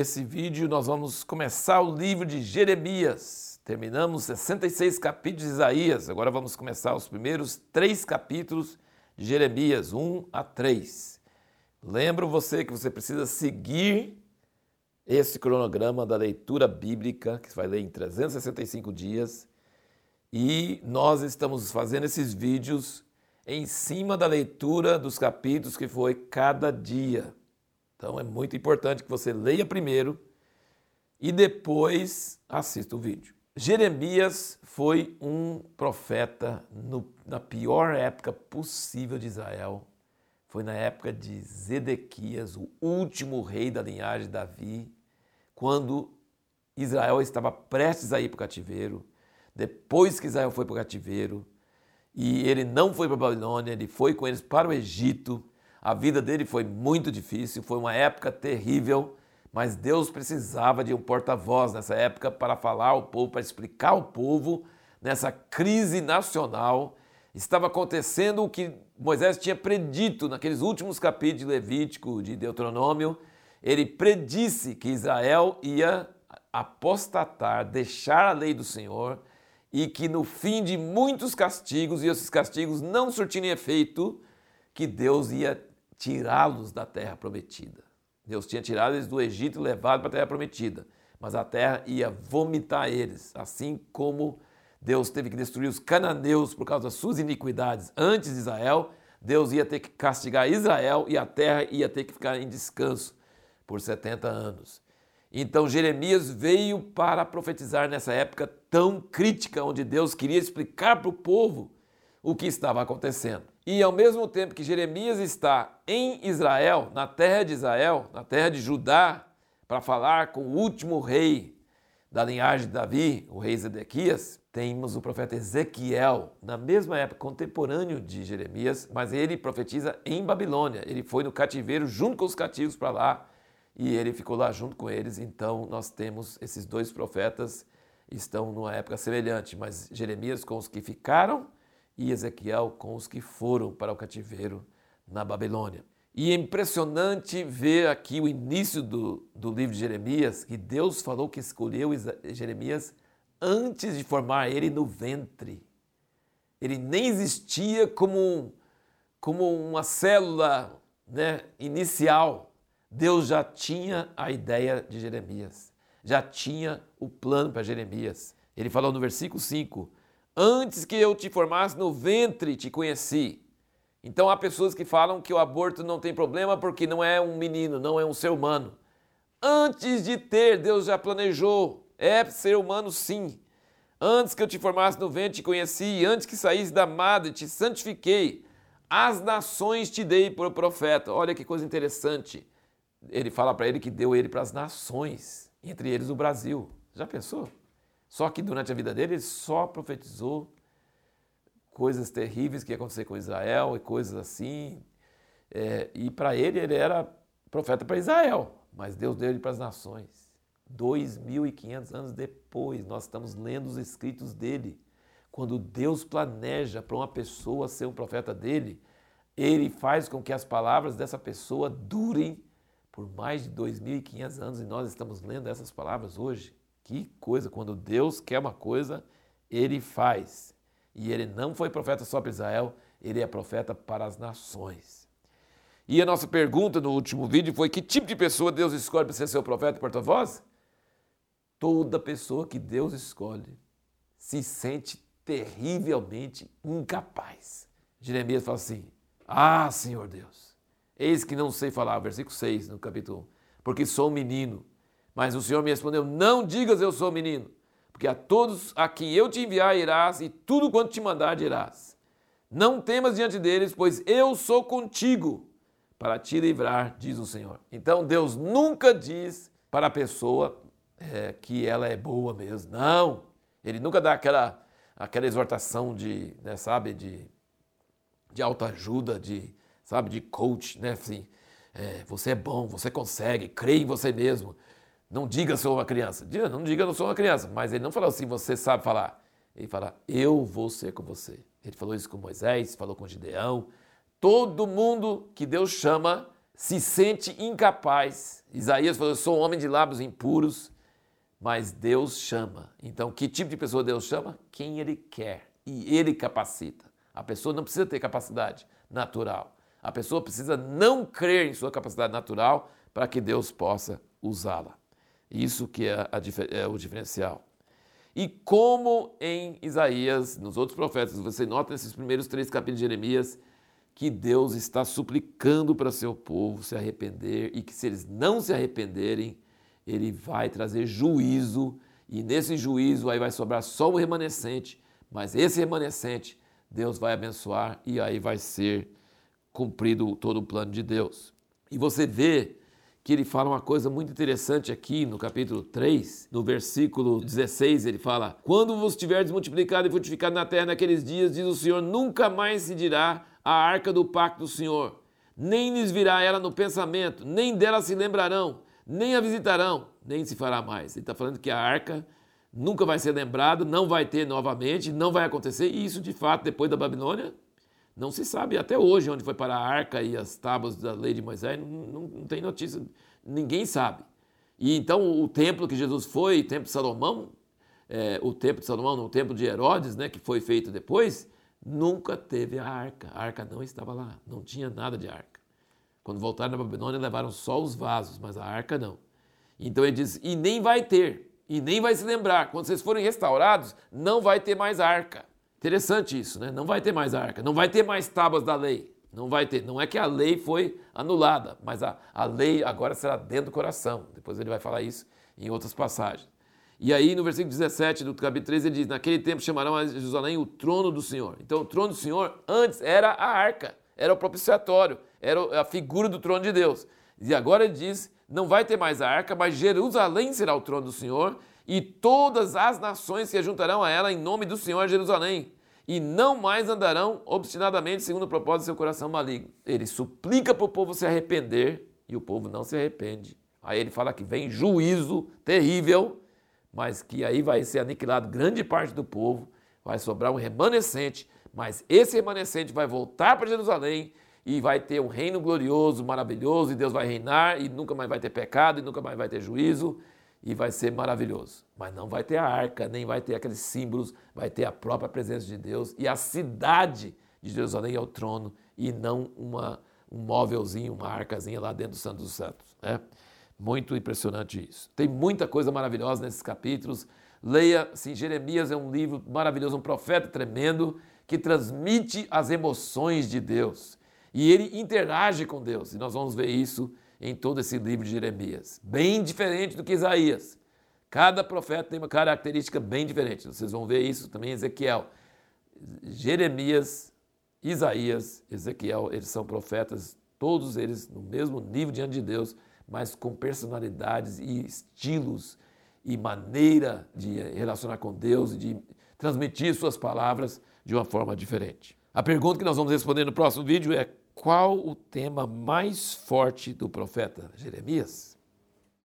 esse vídeo nós vamos começar o livro de Jeremias. Terminamos 66 capítulos de Isaías, agora vamos começar os primeiros três capítulos de Jeremias, 1 a 3. Lembro você que você precisa seguir esse cronograma da leitura bíblica, que você vai ler em 365 dias, e nós estamos fazendo esses vídeos em cima da leitura dos capítulos que foi cada dia. Então é muito importante que você leia primeiro e depois assista o vídeo. Jeremias foi um profeta no, na pior época possível de Israel. Foi na época de Zedequias, o último rei da linhagem de Davi, quando Israel estava prestes a ir para o cativeiro. Depois que Israel foi para o cativeiro, e ele não foi para a Babilônia, ele foi com eles para o Egito. A vida dele foi muito difícil, foi uma época terrível, mas Deus precisava de um porta-voz nessa época para falar ao povo, para explicar ao povo nessa crise nacional. Estava acontecendo o que Moisés tinha predito naqueles últimos capítulos de Levítico, de Deuteronômio. Ele predisse que Israel ia apostatar, deixar a lei do Senhor e que no fim de muitos castigos, e esses castigos não surtirem efeito, que Deus ia tirá-los da terra prometida. Deus tinha tirado eles do Egito e levado para a terra prometida, mas a terra ia vomitar eles, assim como Deus teve que destruir os cananeus por causa das suas iniquidades antes de Israel, Deus ia ter que castigar Israel e a terra ia ter que ficar em descanso por 70 anos. Então Jeremias veio para profetizar nessa época tão crítica, onde Deus queria explicar para o povo o que estava acontecendo. E ao mesmo tempo que Jeremias está em Israel, na terra de Israel, na terra de Judá, para falar com o último rei da linhagem de Davi, o rei Zedequias, temos o profeta Ezequiel, na mesma época, contemporâneo de Jeremias, mas ele profetiza em Babilônia. Ele foi no cativeiro junto com os cativos para lá e ele ficou lá junto com eles. Então nós temos esses dois profetas estão numa época semelhante, mas Jeremias com os que ficaram e Ezequiel com os que foram para o cativeiro na Babilônia. E é impressionante ver aqui o início do, do livro de Jeremias, que Deus falou que escolheu Jeremias antes de formar ele no ventre. Ele nem existia como, como uma célula né, inicial Deus já tinha a ideia de Jeremias, já tinha o plano para Jeremias. Ele falou no versículo 5: Antes que eu te formasse no ventre, te conheci. Então há pessoas que falam que o aborto não tem problema porque não é um menino, não é um ser humano. Antes de ter, Deus já planejou. É ser humano, sim. Antes que eu te formasse no ventre, te conheci. Antes que saísse da madre, te santifiquei. As nações te dei por profeta. Olha que coisa interessante ele fala para ele que deu ele para as nações, entre eles o Brasil. Já pensou? Só que durante a vida dele ele só profetizou coisas terríveis que ia acontecer com Israel e coisas assim. É, e para ele ele era profeta para Israel, mas Deus deu ele para as nações. 2.500 anos depois, nós estamos lendo os escritos dele. Quando Deus planeja para uma pessoa ser um profeta dele, ele faz com que as palavras dessa pessoa durem por mais de 2.500 anos e nós estamos lendo essas palavras hoje. Que coisa, quando Deus quer uma coisa, ele faz. E ele não foi profeta só para Israel, ele é profeta para as nações. E a nossa pergunta no último vídeo foi: que tipo de pessoa Deus escolhe para ser seu profeta e porta-voz? Toda pessoa que Deus escolhe se sente terrivelmente incapaz. Jeremias fala assim: Ah, Senhor Deus, Eis que não sei falar, versículo 6 no capítulo 1, porque sou menino. Mas o Senhor me respondeu: Não digas eu sou menino, porque a todos a quem eu te enviar irás, e tudo quanto te mandar dirás. Não temas diante deles, pois eu sou contigo para te livrar, diz o Senhor. Então Deus nunca diz para a pessoa é, que ela é boa mesmo. Não. Ele nunca dá aquela, aquela exortação de, né, sabe, de, de autoajuda, de sabe, de coach, né? Assim, é, você é bom, você consegue, creia em você mesmo. Não diga sou uma criança. Não diga não sou uma criança. Mas ele não falou assim, você sabe falar. Ele fala, eu vou ser com você. Ele falou isso com Moisés, falou com Gideão. Todo mundo que Deus chama se sente incapaz. Isaías falou: Eu sou um homem de lábios impuros, mas Deus chama. Então, que tipo de pessoa Deus chama? Quem Ele quer e Ele capacita. A pessoa não precisa ter capacidade natural. A pessoa precisa não crer em sua capacidade natural para que Deus possa usá-la. Isso que é, a, é, o diferencial. E como em Isaías, nos outros profetas, você nota nesses primeiros três capítulos de Jeremias, que Deus está suplicando para seu povo se arrepender e que se eles não se arrependerem, ele vai trazer juízo e nesse juízo aí vai sobrar só o remanescente, mas esse remanescente Deus vai abençoar e aí vai ser cumprido todo o plano de Deus. E você vê que ele fala uma coisa muito interessante aqui no capítulo 3, no versículo 16, ele fala: Quando vos tiverdes multiplicado e frutificado na terra naqueles dias, diz o Senhor, nunca mais se dirá a arca do pacto do Senhor, nem lhes virá ela no pensamento, nem dela se lembrarão, nem a visitarão, nem se fará mais. Ele está falando que a arca nunca vai ser lembrada, não vai ter novamente, não vai acontecer, e isso de fato, depois da Babilônia, não se sabe até hoje onde foi para a arca e as tábuas da lei de Moisés, não, não, não tem notícia, ninguém sabe. E então o templo que Jesus foi, o templo de Salomão, é, o templo de Salomão, no templo de Herodes, né, que foi feito depois, nunca teve a arca. A arca não estava lá, não tinha nada de arca. Quando voltaram na Babilônia, levaram só os vasos, mas a arca não. Então ele diz: e nem vai ter, e nem vai se lembrar. Quando vocês forem restaurados, não vai ter mais arca. Interessante isso, né? Não vai ter mais arca, não vai ter mais tábuas da lei. Não vai ter. Não é que a lei foi anulada, mas a, a lei agora será dentro do coração. Depois ele vai falar isso em outras passagens. E aí no versículo 17 do capítulo 13 ele diz: Naquele tempo chamarão a Jerusalém o trono do Senhor. Então o trono do Senhor antes era a arca, era o propiciatório, era a figura do trono de Deus. E agora ele diz: Não vai ter mais a arca, mas Jerusalém será o trono do Senhor e todas as nações se juntarão a ela em nome do Senhor Jerusalém, e não mais andarão obstinadamente segundo o propósito do seu coração maligno. Ele suplica para o povo se arrepender e o povo não se arrepende. Aí ele fala que vem juízo terrível, mas que aí vai ser aniquilado grande parte do povo, vai sobrar um remanescente, mas esse remanescente vai voltar para Jerusalém e vai ter um reino glorioso, maravilhoso, e Deus vai reinar, e nunca mais vai ter pecado, e nunca mais vai ter juízo, e vai ser maravilhoso. Mas não vai ter a arca, nem vai ter aqueles símbolos, vai ter a própria presença de Deus e a cidade de Jerusalém é o trono e não uma, um móvelzinho, uma arcazinha lá dentro do Santo dos Santos. Né? Muito impressionante isso. Tem muita coisa maravilhosa nesses capítulos. Leia, sim, Jeremias é um livro maravilhoso, um profeta tremendo que transmite as emoções de Deus. E ele interage com Deus. E nós vamos ver isso em todo esse livro de Jeremias. Bem diferente do que Isaías. Cada profeta tem uma característica bem diferente. Vocês vão ver isso também em Ezequiel. Jeremias, Isaías, Ezequiel, eles são profetas, todos eles no mesmo nível diante de Deus, mas com personalidades e estilos e maneira de relacionar com Deus e de transmitir suas palavras de uma forma diferente. A pergunta que nós vamos responder no próximo vídeo é qual o tema mais forte do profeta Jeremias?